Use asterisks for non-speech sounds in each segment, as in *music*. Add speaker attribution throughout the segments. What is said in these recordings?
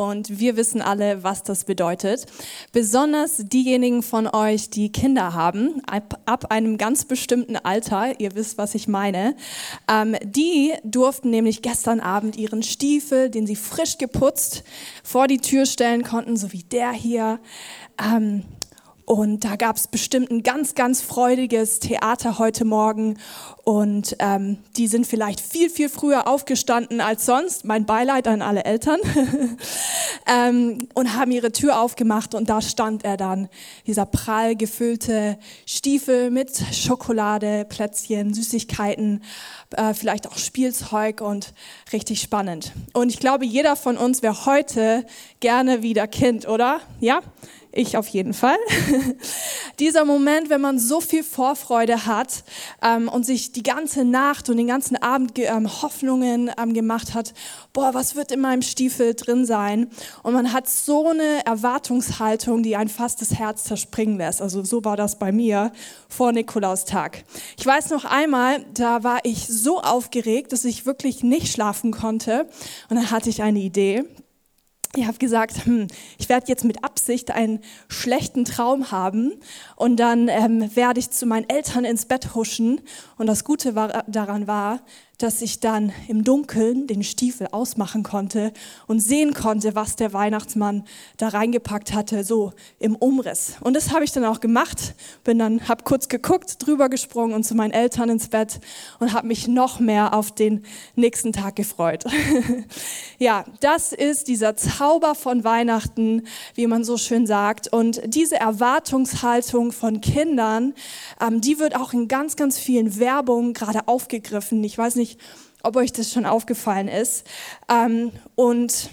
Speaker 1: und wir wissen alle, was das bedeutet. Besonders diejenigen von euch, die Kinder haben, ab, ab einem ganz bestimmten Alter, ihr wisst, was ich meine, ähm, die durften nämlich gestern Abend ihren Stiefel, den sie frisch geputzt, vor die Tür stellen konnten, so wie der hier. Ähm, und da gab es bestimmt ein ganz, ganz freudiges Theater heute Morgen. Und ähm, die sind vielleicht viel, viel früher aufgestanden als sonst. Mein Beileid an alle Eltern. *laughs* ähm, und haben ihre Tür aufgemacht und da stand er dann. Dieser prall gefüllte Stiefel mit Schokolade, Plätzchen, Süßigkeiten, äh, vielleicht auch Spielzeug und richtig spannend. Und ich glaube, jeder von uns wäre heute gerne wieder Kind, oder? Ja? Ich auf jeden Fall. *laughs* Dieser Moment, wenn man so viel Vorfreude hat ähm, und sich die ganze Nacht und den ganzen Abend ähm, Hoffnungen ähm, gemacht hat, boah, was wird in meinem Stiefel drin sein? Und man hat so eine Erwartungshaltung, die ein fast das Herz zerspringen lässt. Also so war das bei mir vor Nikolaustag. Ich weiß noch einmal, da war ich so aufgeregt, dass ich wirklich nicht schlafen konnte. Und dann hatte ich eine Idee ich habe gesagt, hm, ich werde jetzt mit Absicht einen schlechten Traum haben und dann ähm, werde ich zu meinen Eltern ins Bett huschen. Und das Gute war, daran war, dass ich dann im Dunkeln den Stiefel ausmachen konnte und sehen konnte, was der Weihnachtsmann da reingepackt hatte, so im Umriss. Und das habe ich dann auch gemacht. Bin dann, habe kurz geguckt, drüber gesprungen und zu meinen Eltern ins Bett und habe mich noch mehr auf den nächsten Tag gefreut. *laughs* ja, das ist dieser Zauber von Weihnachten, wie man so schön sagt. Und diese Erwartungshaltung von Kindern, ähm, die wird auch in ganz, ganz vielen Werbungen gerade aufgegriffen. Ich weiß nicht, nicht, ob euch das schon aufgefallen ist. Ähm, und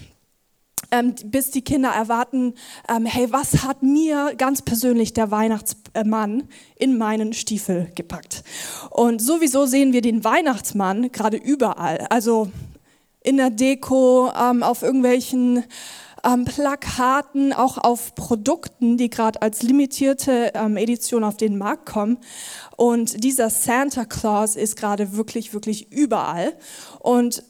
Speaker 1: ähm, bis die Kinder erwarten, ähm, hey, was hat mir ganz persönlich der Weihnachtsmann in meinen Stiefel gepackt? Und sowieso sehen wir den Weihnachtsmann gerade überall. Also in der Deko, ähm, auf irgendwelchen ähm, Plakaten, auch auf Produkten, die gerade als limitierte ähm, Edition auf den Markt kommen. Und dieser Santa Claus ist gerade wirklich, wirklich überall. Und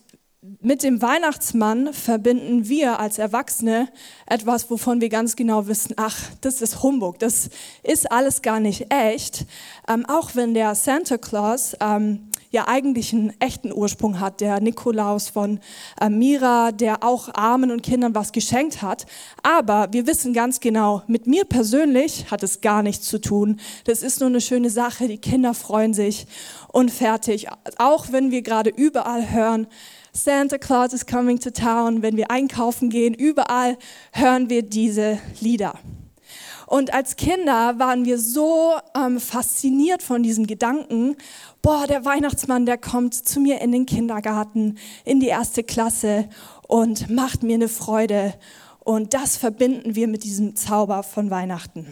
Speaker 1: mit dem Weihnachtsmann verbinden wir als Erwachsene etwas, wovon wir ganz genau wissen, ach, das ist Humbug, das ist alles gar nicht echt. Ähm, auch wenn der Santa Claus ähm, ja eigentlich einen echten Ursprung hat, der Nikolaus von äh, Mira, der auch Armen und Kindern was geschenkt hat. Aber wir wissen ganz genau, mit mir persönlich hat es gar nichts zu tun. Das ist nur eine schöne Sache, die Kinder freuen sich und fertig. Auch wenn wir gerade überall hören, Santa Claus is coming to town, wenn wir einkaufen gehen, überall hören wir diese Lieder. Und als Kinder waren wir so ähm, fasziniert von diesem Gedanken, boah, der Weihnachtsmann, der kommt zu mir in den Kindergarten, in die erste Klasse und macht mir eine Freude. Und das verbinden wir mit diesem Zauber von Weihnachten.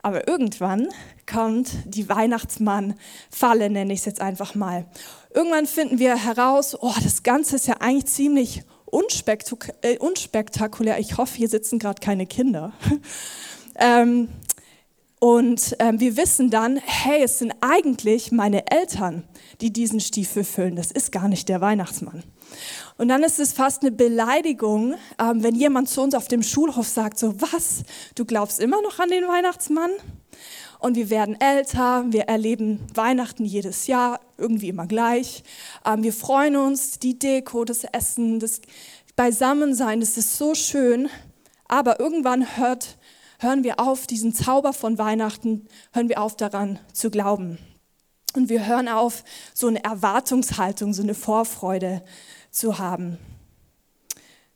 Speaker 1: Aber irgendwann kommt die Weihnachtsmann-Falle, nenne ich es jetzt einfach mal. Irgendwann finden wir heraus, oh, das Ganze ist ja eigentlich ziemlich unspektak äh, unspektakulär. Ich hoffe, hier sitzen gerade keine Kinder. *laughs* ähm, und ähm, wir wissen dann, hey, es sind eigentlich meine Eltern, die diesen Stiefel füllen. Das ist gar nicht der Weihnachtsmann. Und dann ist es fast eine Beleidigung, ähm, wenn jemand zu uns auf dem Schulhof sagt, so was, du glaubst immer noch an den Weihnachtsmann? Und wir werden älter, wir erleben Weihnachten jedes Jahr, irgendwie immer gleich. Ähm, wir freuen uns, die Deko, das Essen, das Beisammensein, das ist so schön. Aber irgendwann hört, hören wir auf, diesen Zauber von Weihnachten, hören wir auf daran zu glauben. Und wir hören auf, so eine Erwartungshaltung, so eine Vorfreude zu haben.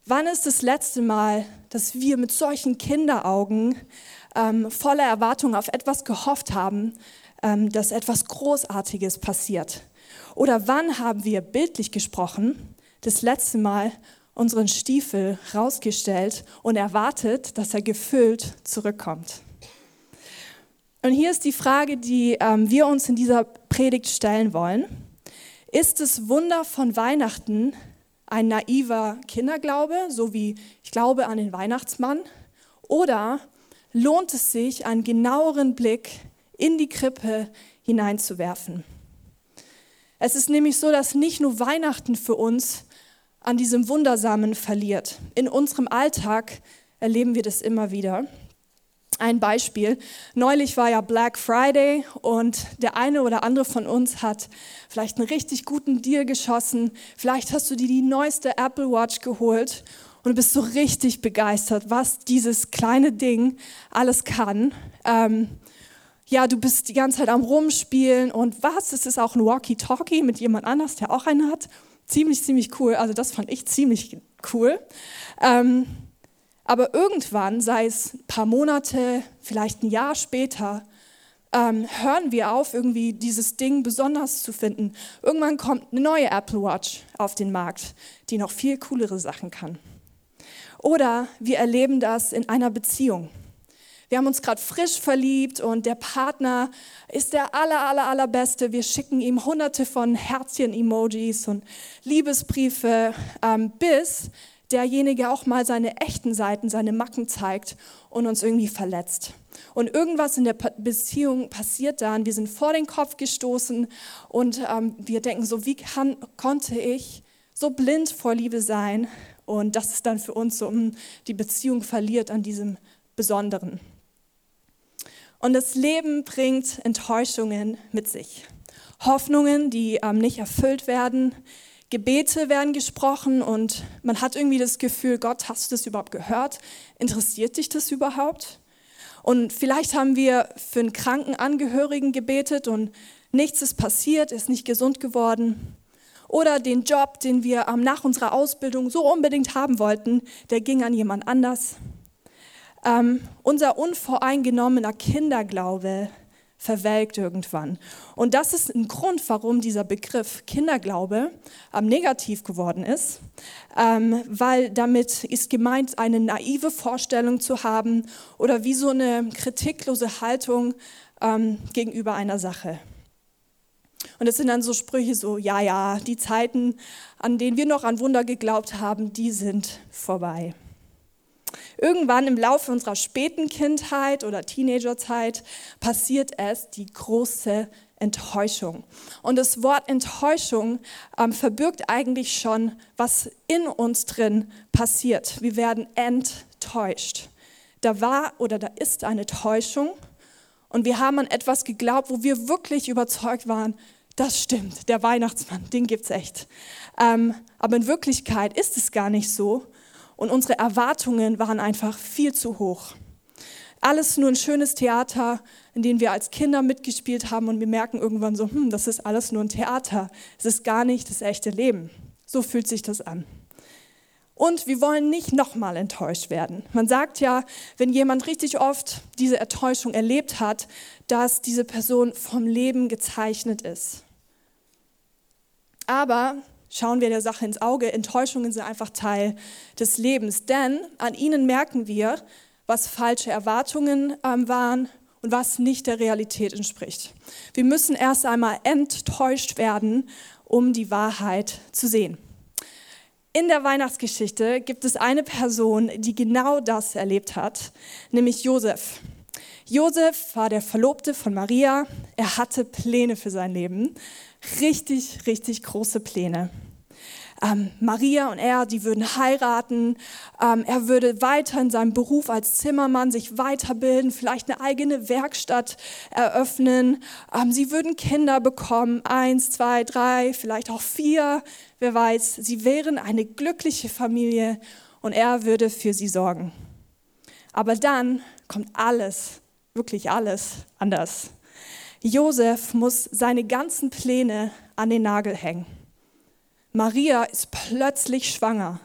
Speaker 1: Wann ist das letzte Mal, dass wir mit solchen Kinderaugen ähm, voller Erwartung auf etwas gehofft haben, ähm, dass etwas Großartiges passiert? Oder wann haben wir bildlich gesprochen das letzte Mal unseren Stiefel rausgestellt und erwartet, dass er gefüllt zurückkommt. Und hier ist die Frage, die ähm, wir uns in dieser Predigt stellen wollen. Ist das Wunder von Weihnachten ein naiver Kinderglaube, so wie ich glaube an den Weihnachtsmann? Oder lohnt es sich, einen genaueren Blick in die Krippe hineinzuwerfen? Es ist nämlich so, dass nicht nur Weihnachten für uns an diesem Wundersamen verliert. In unserem Alltag erleben wir das immer wieder. Ein Beispiel. Neulich war ja Black Friday und der eine oder andere von uns hat vielleicht einen richtig guten Deal geschossen. Vielleicht hast du dir die neueste Apple Watch geholt und du bist so richtig begeistert, was dieses kleine Ding alles kann. Ähm, ja, du bist die ganze Zeit am Rumspielen und was, es ist auch ein Walkie-Talkie mit jemand anders, der auch einen hat. Ziemlich, ziemlich cool. Also das fand ich ziemlich cool. Ähm, aber irgendwann, sei es ein paar Monate, vielleicht ein Jahr später, ähm, hören wir auf, irgendwie dieses Ding besonders zu finden. Irgendwann kommt eine neue Apple Watch auf den Markt, die noch viel coolere Sachen kann. Oder wir erleben das in einer Beziehung. Wir haben uns gerade frisch verliebt und der Partner ist der aller, aller, allerbeste. Wir schicken ihm hunderte von Herzchen-Emojis und Liebesbriefe, ähm, bis derjenige auch mal seine echten Seiten, seine Macken zeigt und uns irgendwie verletzt. Und irgendwas in der Beziehung passiert dann. Wir sind vor den Kopf gestoßen und ähm, wir denken so, wie kann, konnte ich so blind vor Liebe sein? Und das ist dann für uns so, hm, die Beziehung verliert an diesem Besonderen. Und das Leben bringt Enttäuschungen mit sich. Hoffnungen, die ähm, nicht erfüllt werden. Gebete werden gesprochen und man hat irgendwie das Gefühl, Gott, hast du das überhaupt gehört? Interessiert dich das überhaupt? Und vielleicht haben wir für einen kranken Angehörigen gebetet und nichts ist passiert, ist nicht gesund geworden. Oder den Job, den wir ähm, nach unserer Ausbildung so unbedingt haben wollten, der ging an jemand anders. Ähm, unser unvoreingenommener Kinderglaube verwelkt irgendwann. Und das ist ein Grund, warum dieser Begriff Kinderglaube ähm, negativ geworden ist, ähm, weil damit ist gemeint, eine naive Vorstellung zu haben oder wie so eine kritiklose Haltung ähm, gegenüber einer Sache. Und es sind dann so Sprüche so, ja, ja, die Zeiten, an denen wir noch an Wunder geglaubt haben, die sind vorbei. Irgendwann im Laufe unserer späten Kindheit oder Teenagerzeit passiert es die große Enttäuschung. Und das Wort Enttäuschung ähm, verbirgt eigentlich schon, was in uns drin passiert. Wir werden enttäuscht. Da war oder da ist eine Täuschung und wir haben an etwas geglaubt, wo wir wirklich überzeugt waren, das stimmt, der Weihnachtsmann, den gibt es echt. Ähm, aber in Wirklichkeit ist es gar nicht so, und unsere Erwartungen waren einfach viel zu hoch. Alles nur ein schönes Theater, in dem wir als Kinder mitgespielt haben und wir merken irgendwann so, hm, das ist alles nur ein Theater. Es ist gar nicht das echte Leben. So fühlt sich das an. Und wir wollen nicht nochmal enttäuscht werden. Man sagt ja, wenn jemand richtig oft diese Enttäuschung erlebt hat, dass diese Person vom Leben gezeichnet ist. Aber schauen wir der Sache ins Auge. Enttäuschungen sind einfach Teil des Lebens, denn an ihnen merken wir, was falsche Erwartungen ähm, waren und was nicht der Realität entspricht. Wir müssen erst einmal enttäuscht werden, um die Wahrheit zu sehen. In der Weihnachtsgeschichte gibt es eine Person, die genau das erlebt hat, nämlich Josef. Josef war der Verlobte von Maria. Er hatte Pläne für sein Leben. Richtig, richtig große Pläne ähm, Maria und er, die würden heiraten. Ähm, er würde weiter in seinem Beruf als Zimmermann sich weiterbilden, vielleicht eine eigene Werkstatt eröffnen. Ähm, sie würden Kinder bekommen, eins, zwei, drei, vielleicht auch vier, wer weiß. Sie wären eine glückliche Familie und er würde für sie sorgen. Aber dann kommt alles, wirklich alles anders. Josef muss seine ganzen Pläne an den Nagel hängen. Maria ist plötzlich schwanger.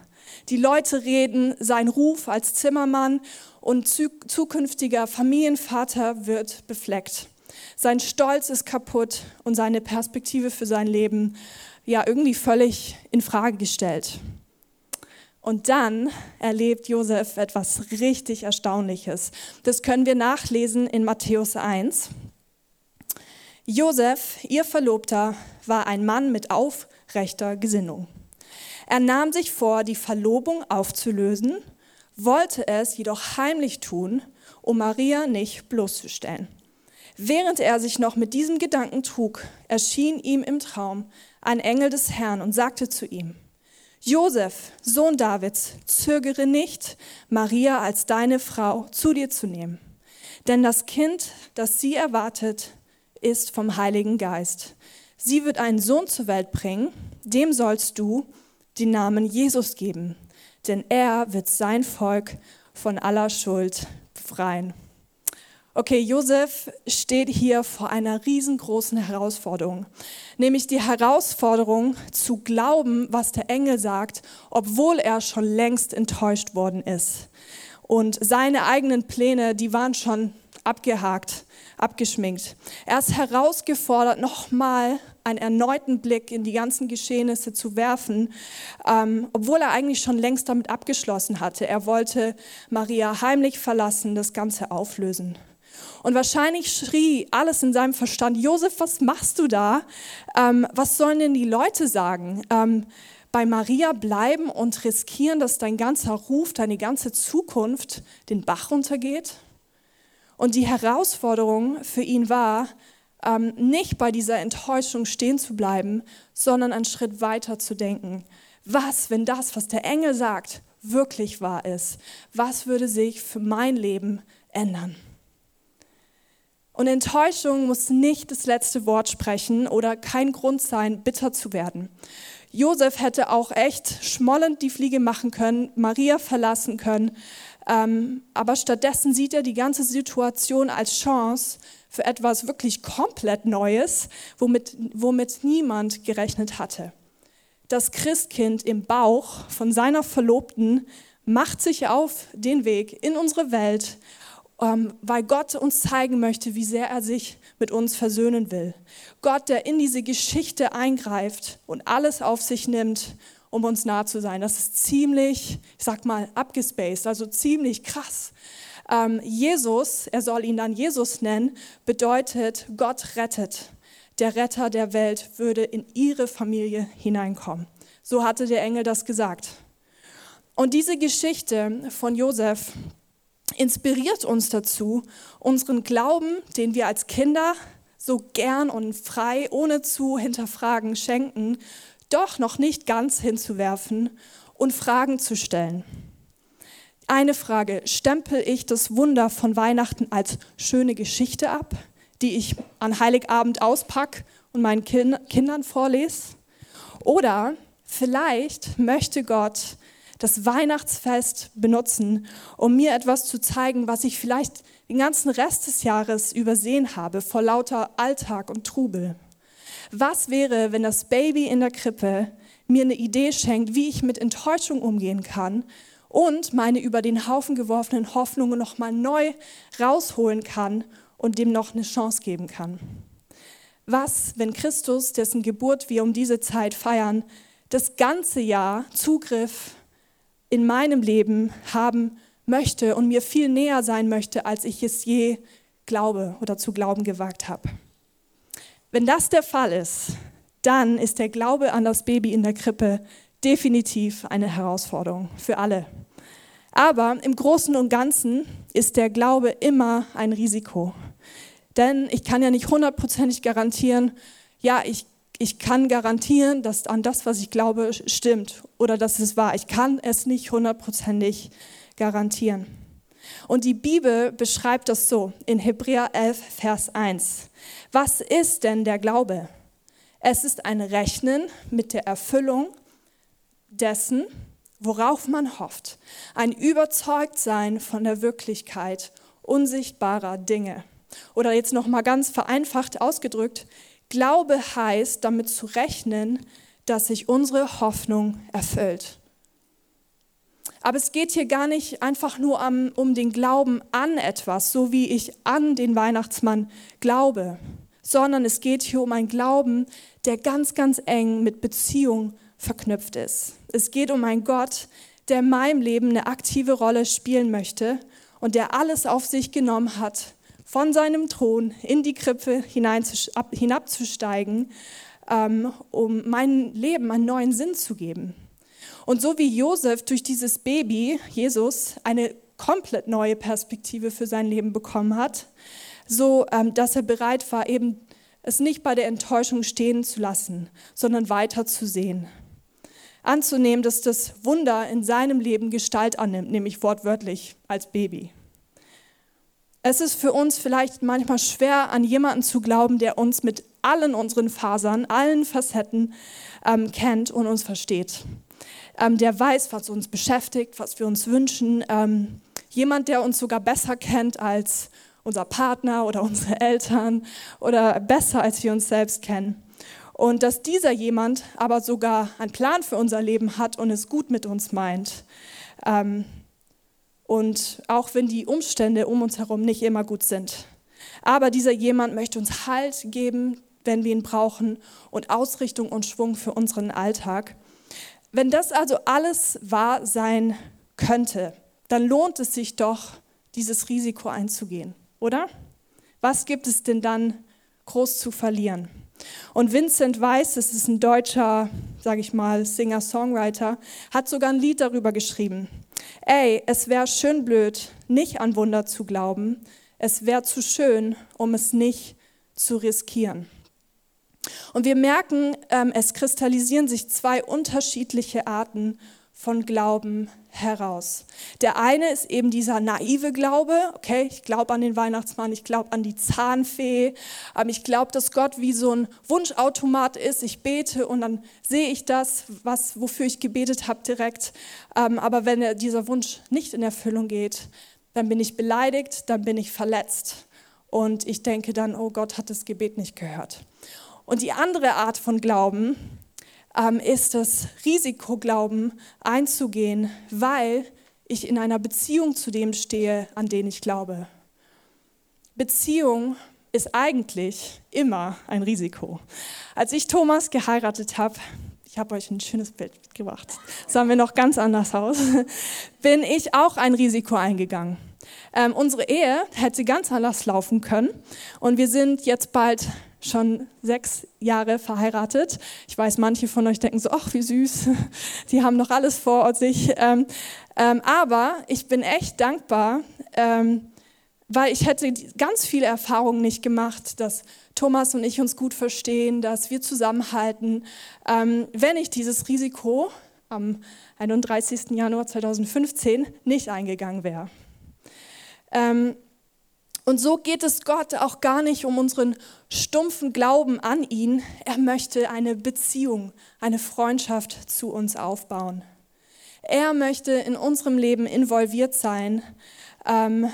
Speaker 1: Die Leute reden, sein Ruf als Zimmermann und zukünftiger Familienvater wird befleckt. Sein Stolz ist kaputt und seine Perspektive für sein Leben ja irgendwie völlig in Frage gestellt. Und dann erlebt Josef etwas richtig Erstaunliches. Das können wir nachlesen in Matthäus 1. Josef, ihr Verlobter, war ein Mann mit aufrechter Gesinnung. Er nahm sich vor, die Verlobung aufzulösen, wollte es jedoch heimlich tun, um Maria nicht bloßzustellen. Während er sich noch mit diesem Gedanken trug, erschien ihm im Traum ein Engel des Herrn und sagte zu ihm, Josef, Sohn Davids, zögere nicht, Maria als deine Frau zu dir zu nehmen. Denn das Kind, das sie erwartet, ist vom Heiligen Geist. Sie wird einen Sohn zur Welt bringen, dem sollst du den Namen Jesus geben, denn er wird sein Volk von aller Schuld befreien. Okay, Josef steht hier vor einer riesengroßen Herausforderung, nämlich die Herausforderung zu glauben, was der Engel sagt, obwohl er schon längst enttäuscht worden ist. Und seine eigenen Pläne, die waren schon abgehakt, abgeschminkt. Er ist herausgefordert, nochmal einen erneuten Blick in die ganzen Geschehnisse zu werfen, ähm, obwohl er eigentlich schon längst damit abgeschlossen hatte. Er wollte Maria heimlich verlassen, das Ganze auflösen. Und wahrscheinlich schrie alles in seinem Verstand, Josef, was machst du da? Ähm, was sollen denn die Leute sagen? Ähm, bei Maria bleiben und riskieren, dass dein ganzer Ruf, deine ganze Zukunft den Bach runtergeht? Und die Herausforderung für ihn war, ähm, nicht bei dieser Enttäuschung stehen zu bleiben, sondern einen Schritt weiter zu denken. Was, wenn das, was der Engel sagt, wirklich wahr ist? Was würde sich für mein Leben ändern? Und Enttäuschung muss nicht das letzte Wort sprechen oder kein Grund sein, bitter zu werden. Josef hätte auch echt schmollend die Fliege machen können, Maria verlassen können, ähm, aber stattdessen sieht er die ganze Situation als Chance für etwas wirklich komplett Neues, womit, womit niemand gerechnet hatte. Das Christkind im Bauch von seiner Verlobten macht sich auf den Weg in unsere Welt weil Gott uns zeigen möchte, wie sehr er sich mit uns versöhnen will. Gott, der in diese Geschichte eingreift und alles auf sich nimmt, um uns nah zu sein. Das ist ziemlich, ich sag mal, abgespaced, also ziemlich krass. Ähm, Jesus, er soll ihn dann Jesus nennen, bedeutet, Gott rettet. Der Retter der Welt würde in ihre Familie hineinkommen. So hatte der Engel das gesagt. Und diese Geschichte von Josef, inspiriert uns dazu, unseren Glauben, den wir als Kinder so gern und frei, ohne zu hinterfragen, schenken, doch noch nicht ganz hinzuwerfen und Fragen zu stellen. Eine Frage, stempel ich das Wunder von Weihnachten als schöne Geschichte ab, die ich an Heiligabend auspacke und meinen Kindern vorlese? Oder vielleicht möchte Gott das Weihnachtsfest benutzen, um mir etwas zu zeigen, was ich vielleicht den ganzen Rest des Jahres übersehen habe vor lauter Alltag und Trubel. Was wäre, wenn das Baby in der Krippe mir eine Idee schenkt, wie ich mit Enttäuschung umgehen kann und meine über den Haufen geworfenen Hoffnungen nochmal neu rausholen kann und dem noch eine Chance geben kann? Was, wenn Christus, dessen Geburt wir um diese Zeit feiern, das ganze Jahr Zugriff in meinem Leben haben möchte und mir viel näher sein möchte, als ich es je glaube oder zu glauben gewagt habe. Wenn das der Fall ist, dann ist der Glaube an das Baby in der Krippe definitiv eine Herausforderung für alle. Aber im Großen und Ganzen ist der Glaube immer ein Risiko. Denn ich kann ja nicht hundertprozentig garantieren, ja, ich ich kann garantieren, dass an das, was ich glaube, stimmt oder dass es wahr. Ich kann es nicht hundertprozentig garantieren. Und die Bibel beschreibt das so in Hebräer 11, Vers 1. Was ist denn der Glaube? Es ist ein Rechnen mit der Erfüllung dessen, worauf man hofft. Ein Überzeugtsein von der Wirklichkeit unsichtbarer Dinge. Oder jetzt noch mal ganz vereinfacht ausgedrückt, Glaube heißt, damit zu rechnen, dass sich unsere Hoffnung erfüllt. Aber es geht hier gar nicht einfach nur um den Glauben an etwas, so wie ich an den Weihnachtsmann glaube, sondern es geht hier um einen Glauben, der ganz, ganz eng mit Beziehung verknüpft ist. Es geht um einen Gott, der in meinem Leben eine aktive Rolle spielen möchte und der alles auf sich genommen hat, von seinem Thron in die Krippe hinabzusteigen, ähm, um meinem Leben einen neuen Sinn zu geben. Und so wie Josef durch dieses Baby, Jesus, eine komplett neue Perspektive für sein Leben bekommen hat, so ähm, dass er bereit war, eben es nicht bei der Enttäuschung stehen zu lassen, sondern weiter zu sehen. Anzunehmen, dass das Wunder in seinem Leben Gestalt annimmt, nämlich wortwörtlich als Baby. Es ist für uns vielleicht manchmal schwer, an jemanden zu glauben, der uns mit allen unseren Fasern, allen Facetten ähm, kennt und uns versteht. Ähm, der weiß, was uns beschäftigt, was wir uns wünschen. Ähm, jemand, der uns sogar besser kennt als unser Partner oder *laughs* unsere Eltern oder besser, als wir uns selbst kennen. Und dass dieser jemand aber sogar einen Plan für unser Leben hat und es gut mit uns meint. Ähm, und auch wenn die Umstände um uns herum nicht immer gut sind. Aber dieser jemand möchte uns Halt geben, wenn wir ihn brauchen und Ausrichtung und Schwung für unseren Alltag. Wenn das also alles wahr sein könnte, dann lohnt es sich doch, dieses Risiko einzugehen oder? Was gibt es denn dann groß zu verlieren? Und Vincent Weiss, das ist ein deutscher, sage ich mal, Singer-Songwriter, hat sogar ein Lied darüber geschrieben. Ey, es wäre schön blöd, nicht an Wunder zu glauben. Es wäre zu schön, um es nicht zu riskieren. Und wir merken, ähm, es kristallisieren sich zwei unterschiedliche Arten von Glauben heraus. Der eine ist eben dieser naive Glaube, okay, ich glaube an den Weihnachtsmann, ich glaube an die Zahnfee, ähm, ich glaube, dass Gott wie so ein Wunschautomat ist, ich bete und dann sehe ich das, was, wofür ich gebetet habe direkt. Ähm, aber wenn dieser Wunsch nicht in Erfüllung geht, dann bin ich beleidigt, dann bin ich verletzt und ich denke dann, oh Gott hat das Gebet nicht gehört. Und die andere Art von Glauben, ähm, ist das Risikoglauben einzugehen, weil ich in einer Beziehung zu dem stehe, an den ich glaube. Beziehung ist eigentlich immer ein Risiko. Als ich Thomas geheiratet habe, ich habe euch ein schönes Bild mitgebracht, sahen wir noch ganz anders aus, *laughs* bin ich auch ein Risiko eingegangen. Ähm, unsere Ehe hätte ganz anders laufen können und wir sind jetzt bald schon sechs Jahre verheiratet. Ich weiß, manche von euch denken so, ach, wie süß, *laughs* die haben noch alles vor sich. Ähm, ähm, aber ich bin echt dankbar, ähm, weil ich hätte ganz viele Erfahrungen nicht gemacht, dass Thomas und ich uns gut verstehen, dass wir zusammenhalten, ähm, wenn ich dieses Risiko am 31. Januar 2015 nicht eingegangen wäre. Und so geht es Gott auch gar nicht um unseren stumpfen Glauben an ihn. Er möchte eine Beziehung, eine Freundschaft zu uns aufbauen. Er möchte in unserem Leben involviert sein, ähm,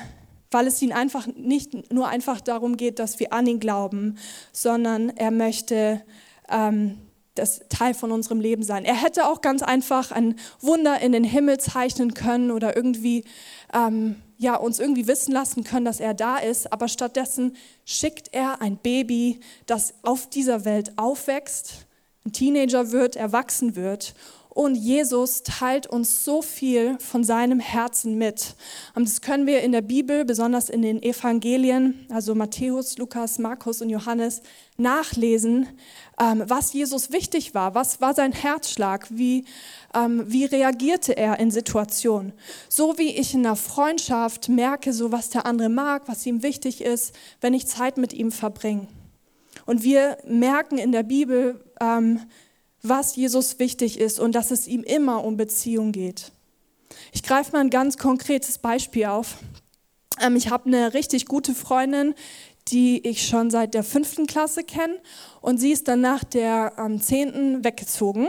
Speaker 1: weil es ihm einfach nicht nur einfach darum geht, dass wir an ihn glauben, sondern er möchte ähm, das Teil von unserem Leben sein. Er hätte auch ganz einfach ein Wunder in den Himmel zeichnen können oder irgendwie ähm, ja, uns irgendwie wissen lassen können, dass er da ist, aber stattdessen schickt er ein Baby, das auf dieser Welt aufwächst, ein Teenager wird, erwachsen wird und Jesus teilt uns so viel von seinem Herzen mit. Und das können wir in der Bibel, besonders in den Evangelien, also Matthäus, Lukas, Markus und Johannes, nachlesen, ähm, was Jesus wichtig war, was war sein Herzschlag, wie, ähm, wie reagierte er in Situationen. So wie ich in einer Freundschaft merke, so was der andere mag, was ihm wichtig ist, wenn ich Zeit mit ihm verbringe. Und wir merken in der Bibel, ähm, was Jesus wichtig ist und dass es ihm immer um Beziehung geht. Ich greife mal ein ganz konkretes Beispiel auf. Ähm, ich habe eine richtig gute Freundin, die ich schon seit der fünften Klasse kenne und sie ist dann nach der ähm, zehnten weggezogen.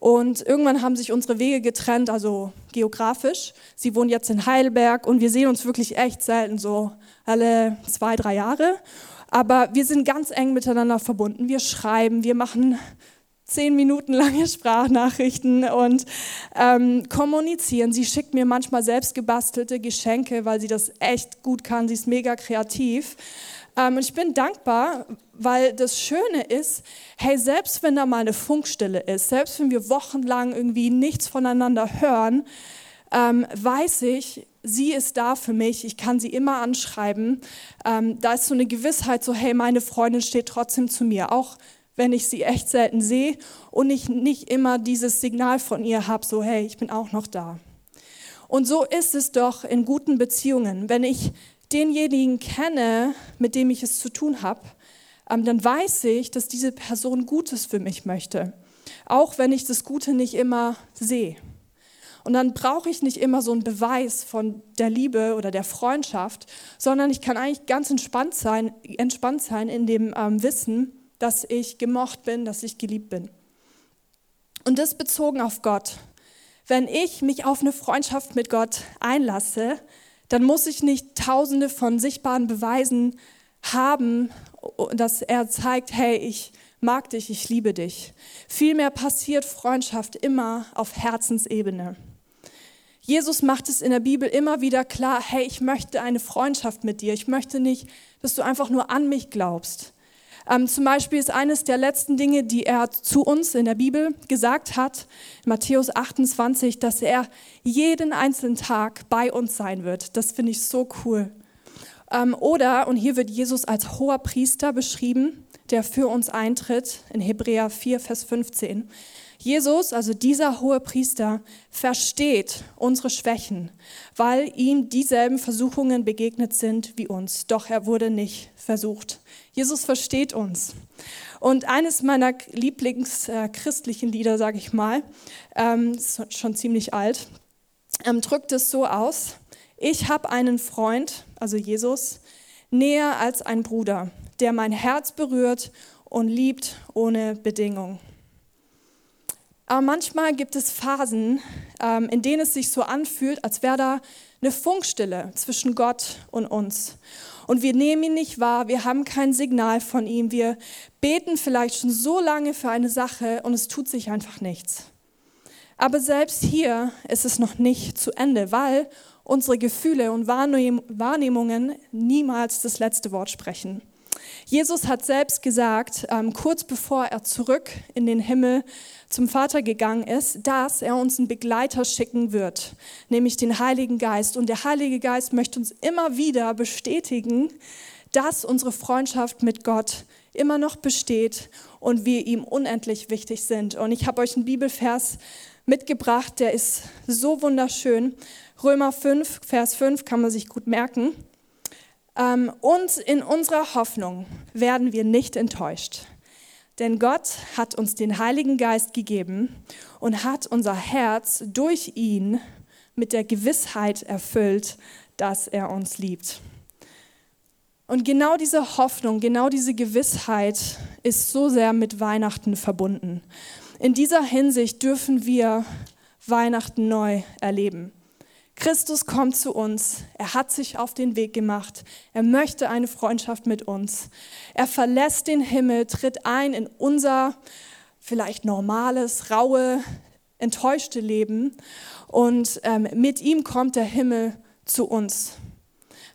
Speaker 1: Und irgendwann haben sich unsere Wege getrennt, also geografisch. Sie wohnt jetzt in Heidelberg und wir sehen uns wirklich echt selten, so alle zwei, drei Jahre. Aber wir sind ganz eng miteinander verbunden. Wir schreiben, wir machen zehn Minuten lange Sprachnachrichten und ähm, kommunizieren. Sie schickt mir manchmal selbst gebastelte Geschenke, weil sie das echt gut kann. Sie ist mega kreativ. Ähm, und ich bin dankbar, weil das Schöne ist, hey, selbst wenn da mal eine Funkstille ist, selbst wenn wir wochenlang irgendwie nichts voneinander hören, ähm, weiß ich, sie ist da für mich, ich kann sie immer anschreiben. Ähm, da ist so eine Gewissheit, so hey, meine Freundin steht trotzdem zu mir, auch wenn ich sie echt selten sehe und ich nicht immer dieses Signal von ihr habe, so hey, ich bin auch noch da. Und so ist es doch in guten Beziehungen. Wenn ich denjenigen kenne, mit dem ich es zu tun habe, ähm, dann weiß ich, dass diese Person Gutes für mich möchte, auch wenn ich das Gute nicht immer sehe. Und dann brauche ich nicht immer so einen Beweis von der Liebe oder der Freundschaft, sondern ich kann eigentlich ganz entspannt sein, entspannt sein in dem ähm, Wissen, dass ich gemocht bin, dass ich geliebt bin. Und das bezogen auf Gott. Wenn ich mich auf eine Freundschaft mit Gott einlasse, dann muss ich nicht tausende von sichtbaren Beweisen haben, dass er zeigt, hey, ich mag dich, ich liebe dich. Vielmehr passiert Freundschaft immer auf Herzensebene. Jesus macht es in der Bibel immer wieder klar, hey, ich möchte eine Freundschaft mit dir. Ich möchte nicht, dass du einfach nur an mich glaubst. Ähm, zum Beispiel ist eines der letzten Dinge, die er zu uns in der Bibel gesagt hat, Matthäus 28, dass er jeden einzelnen Tag bei uns sein wird. Das finde ich so cool. Ähm, oder, und hier wird Jesus als hoher Priester beschrieben, der für uns eintritt, in Hebräer 4, Vers 15. Jesus, also dieser hohe Priester, versteht unsere Schwächen, weil ihm dieselben Versuchungen begegnet sind wie uns. Doch er wurde nicht versucht. Jesus versteht uns. Und eines meiner Lieblingschristlichen Lieder, sage ich mal, ähm, ist schon ziemlich alt, ähm, drückt es so aus. Ich habe einen Freund, also Jesus, näher als ein Bruder, der mein Herz berührt und liebt ohne Bedingung. Aber manchmal gibt es Phasen, ähm, in denen es sich so anfühlt, als wäre da eine Funkstille zwischen Gott und uns. Und wir nehmen ihn nicht wahr, wir haben kein Signal von ihm, wir beten vielleicht schon so lange für eine Sache und es tut sich einfach nichts. Aber selbst hier ist es noch nicht zu Ende, weil unsere Gefühle und Wahrnehmungen niemals das letzte Wort sprechen. Jesus hat selbst gesagt, ähm, kurz bevor er zurück in den Himmel zum Vater gegangen ist, dass er uns einen Begleiter schicken wird, nämlich den Heiligen Geist. Und der Heilige Geist möchte uns immer wieder bestätigen, dass unsere Freundschaft mit Gott immer noch besteht und wir ihm unendlich wichtig sind. Und ich habe euch einen Bibelvers mitgebracht, der ist so wunderschön. Römer 5, Vers 5 kann man sich gut merken. Ähm, und in unserer Hoffnung werden wir nicht enttäuscht. Denn Gott hat uns den Heiligen Geist gegeben und hat unser Herz durch ihn mit der Gewissheit erfüllt, dass er uns liebt. Und genau diese Hoffnung, genau diese Gewissheit ist so sehr mit Weihnachten verbunden. In dieser Hinsicht dürfen wir Weihnachten neu erleben. Christus kommt zu uns. Er hat sich auf den Weg gemacht. Er möchte eine Freundschaft mit uns. Er verlässt den Himmel, tritt ein in unser vielleicht normales, raue, enttäuschte Leben. Und ähm, mit ihm kommt der Himmel zu uns.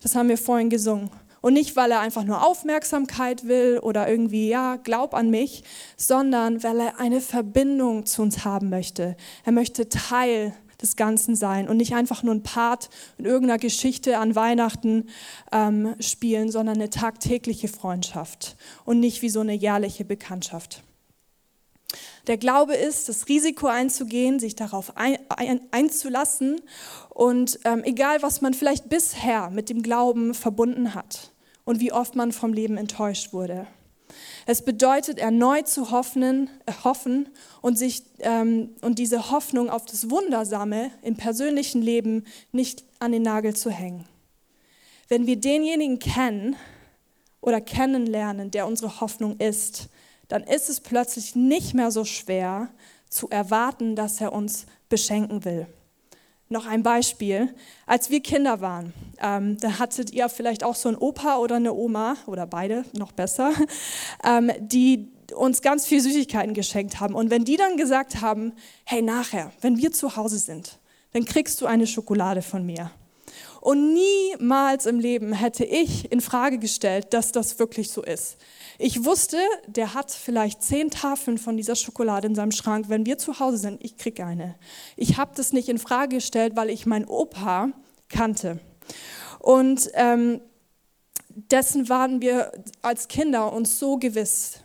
Speaker 1: Das haben wir vorhin gesungen. Und nicht, weil er einfach nur Aufmerksamkeit will oder irgendwie, ja, glaub an mich, sondern weil er eine Verbindung zu uns haben möchte. Er möchte Teil des Ganzen sein und nicht einfach nur ein Part in irgendeiner Geschichte an Weihnachten ähm, spielen, sondern eine tagtägliche Freundschaft und nicht wie so eine jährliche Bekanntschaft. Der Glaube ist, das Risiko einzugehen, sich darauf ein, ein, einzulassen und ähm, egal, was man vielleicht bisher mit dem Glauben verbunden hat und wie oft man vom Leben enttäuscht wurde. Es bedeutet, erneut zu hoffen, äh, hoffen und, sich, ähm, und diese Hoffnung auf das Wundersame im persönlichen Leben nicht an den Nagel zu hängen. Wenn wir denjenigen kennen oder kennenlernen, der unsere Hoffnung ist, dann ist es plötzlich nicht mehr so schwer zu erwarten, dass er uns beschenken will. Noch ein Beispiel. Als wir Kinder waren, ähm, da hattet ihr vielleicht auch so einen Opa oder eine Oma oder beide, noch besser, *laughs* ähm, die uns ganz viel Süßigkeiten geschenkt haben. Und wenn die dann gesagt haben, hey, nachher, wenn wir zu Hause sind, dann kriegst du eine Schokolade von mir. Und niemals im Leben hätte ich in Frage gestellt, dass das wirklich so ist. Ich wusste, der hat vielleicht zehn Tafeln von dieser Schokolade in seinem Schrank. Wenn wir zu Hause sind, ich kriege eine. Ich habe das nicht in Frage gestellt, weil ich meinen Opa kannte. Und ähm, dessen waren wir als Kinder uns so gewiss.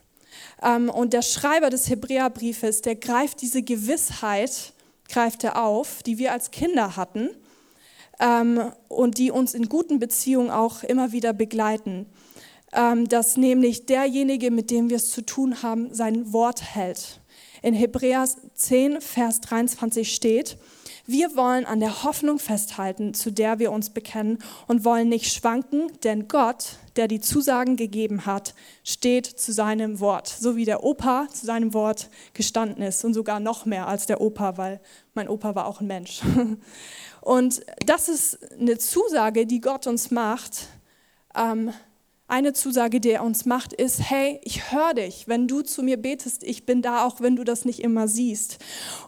Speaker 1: Ähm, und der Schreiber des Hebräerbriefes, der greift diese Gewissheit, greift er auf, die wir als Kinder hatten ähm, und die uns in guten Beziehungen auch immer wieder begleiten dass nämlich derjenige, mit dem wir es zu tun haben, sein Wort hält. In Hebräer 10, Vers 23 steht, wir wollen an der Hoffnung festhalten, zu der wir uns bekennen und wollen nicht schwanken, denn Gott, der die Zusagen gegeben hat, steht zu seinem Wort, so wie der Opa zu seinem Wort gestanden ist und sogar noch mehr als der Opa, weil mein Opa war auch ein Mensch. *laughs* Und das ist eine Zusage, die Gott uns macht, ähm, eine Zusage, die er uns macht, ist, hey, ich höre dich, wenn du zu mir betest, ich bin da, auch wenn du das nicht immer siehst.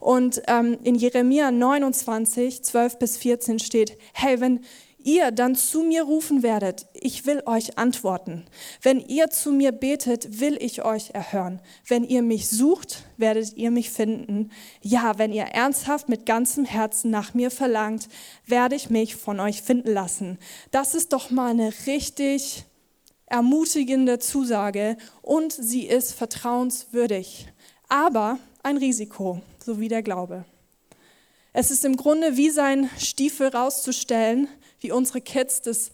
Speaker 1: Und ähm, in Jeremia 29, 12 bis 14 steht, hey, wenn ihr dann zu mir rufen werdet, ich will euch antworten. Wenn ihr zu mir betet, will ich euch erhören. Wenn ihr mich sucht, werdet ihr mich finden. Ja, wenn ihr ernsthaft mit ganzem Herzen nach mir verlangt, werde ich mich von euch finden lassen. Das ist doch mal eine richtig ermutigende Zusage und sie ist vertrauenswürdig, aber ein Risiko, so wie der Glaube. Es ist im Grunde wie sein Stiefel rauszustellen, wie unsere Kids das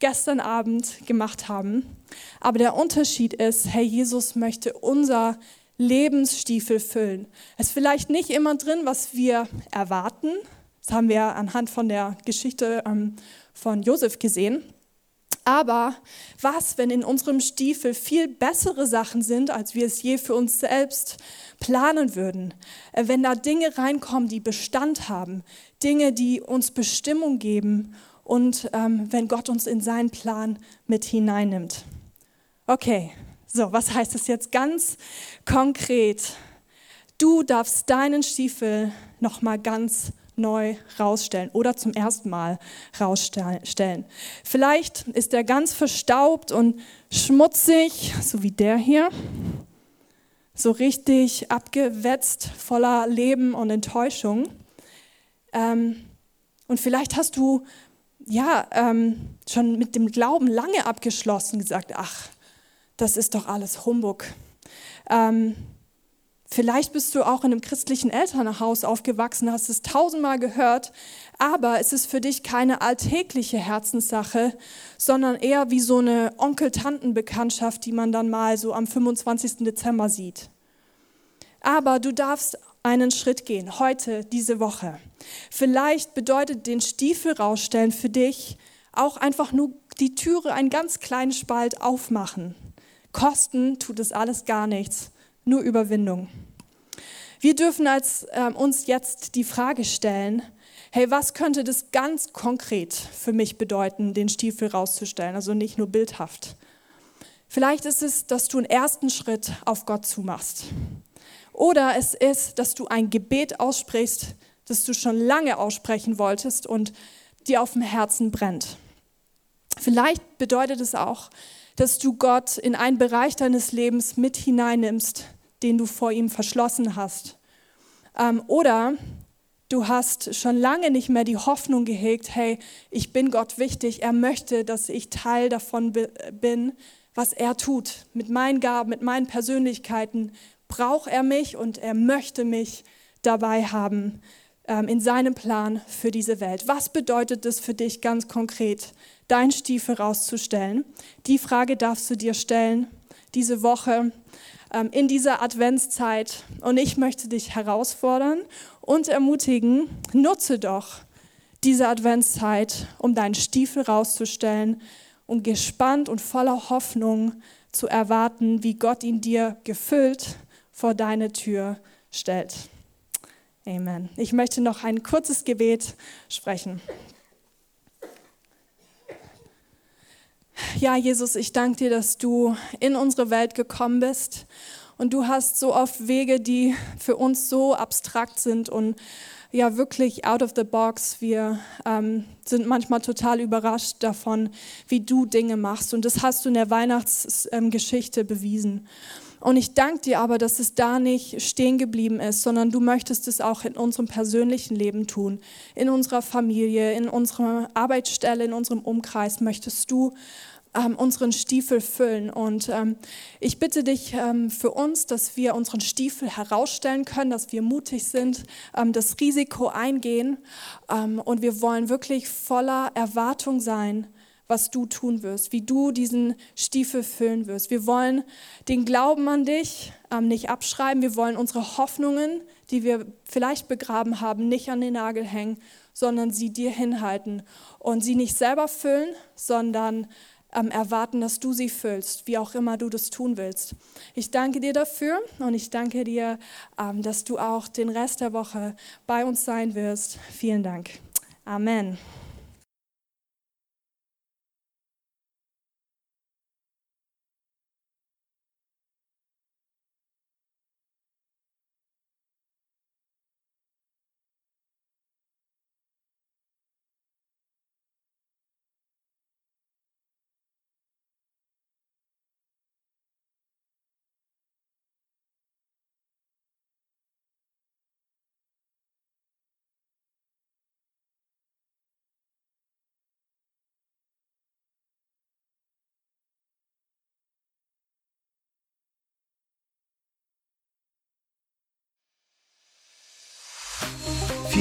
Speaker 1: gestern Abend gemacht haben. Aber der Unterschied ist, Herr Jesus möchte unser Lebensstiefel füllen. Es ist vielleicht nicht immer drin, was wir erwarten. Das haben wir anhand von der Geschichte ähm, von Josef gesehen. Aber was, wenn in unserem Stiefel viel bessere Sachen sind, als wir es je für uns selbst planen würden? Äh, wenn da Dinge reinkommen, die Bestand haben, Dinge, die uns Bestimmung geben und ähm, wenn Gott uns in seinen Plan mit hineinnimmt. Okay, so, was heißt das jetzt ganz konkret? Du darfst deinen Stiefel nochmal ganz neu rausstellen oder zum ersten Mal rausstellen. Vielleicht ist er ganz verstaubt und schmutzig, so wie der hier, so richtig abgewetzt, voller Leben und Enttäuschung. Ähm, und vielleicht hast du ja ähm, schon mit dem Glauben lange abgeschlossen, gesagt, ach, das ist doch alles Humbug. Ähm, Vielleicht bist du auch in einem christlichen Elternhaus aufgewachsen, hast es tausendmal gehört, aber es ist für dich keine alltägliche Herzenssache, sondern eher wie so eine Onkel-Tanten-Bekanntschaft, die man dann mal so am 25. Dezember sieht. Aber du darfst einen Schritt gehen, heute, diese Woche. Vielleicht bedeutet den Stiefel rausstellen für dich auch einfach nur die Türe einen ganz kleinen Spalt aufmachen. Kosten tut es alles gar nichts nur Überwindung. Wir dürfen als, äh, uns jetzt die Frage stellen, hey, was könnte das ganz konkret für mich bedeuten, den Stiefel rauszustellen, also nicht nur bildhaft. Vielleicht ist es, dass du einen ersten Schritt auf Gott zumachst. Oder es ist, dass du ein Gebet aussprichst, das du schon lange aussprechen wolltest und dir auf dem Herzen brennt. Vielleicht bedeutet es auch, dass du Gott in einen Bereich deines Lebens mit hineinnimmst, den du vor ihm verschlossen hast. Ähm, oder du hast schon lange nicht mehr die Hoffnung gehegt, hey, ich bin Gott wichtig, er möchte, dass ich Teil davon bin, was er tut. Mit meinen Gaben, mit meinen Persönlichkeiten braucht er mich und er möchte mich dabei haben in seinem Plan für diese Welt. Was bedeutet es für dich ganz konkret, dein Stiefel rauszustellen? Die Frage darfst du dir stellen diese Woche ähm, in dieser Adventszeit. Und ich möchte dich herausfordern und ermutigen, nutze doch diese Adventszeit, um deinen Stiefel rauszustellen und gespannt und voller Hoffnung zu erwarten, wie Gott ihn dir gefüllt vor deine Tür stellt. Amen. Ich möchte noch ein kurzes Gebet sprechen. Ja, Jesus, ich danke dir, dass du in unsere Welt gekommen bist und du hast so oft Wege, die für uns so abstrakt sind und ja wirklich out of the box. Wir ähm, sind manchmal total überrascht davon, wie du Dinge machst. Und das hast du in der Weihnachtsgeschichte ähm, bewiesen. Und ich danke dir aber, dass es da nicht stehen geblieben ist, sondern du möchtest es auch in unserem persönlichen Leben tun, in unserer Familie, in unserer Arbeitsstelle, in unserem Umkreis möchtest du ähm, unseren Stiefel füllen. Und ähm, ich bitte dich ähm, für uns, dass wir unseren Stiefel herausstellen können, dass wir mutig sind, ähm, das Risiko eingehen. Ähm, und wir wollen wirklich voller Erwartung sein, was du tun wirst, wie du diesen Stiefel füllen wirst. Wir wollen den Glauben an dich ähm, nicht abschreiben. Wir wollen unsere Hoffnungen, die wir vielleicht begraben haben, nicht an den Nagel hängen, sondern sie dir hinhalten und sie nicht selber füllen, sondern ähm, erwarten, dass du sie füllst, wie auch immer du das tun willst. Ich danke dir dafür und ich danke dir, ähm, dass du auch den Rest der Woche bei uns sein wirst. Vielen Dank. Amen.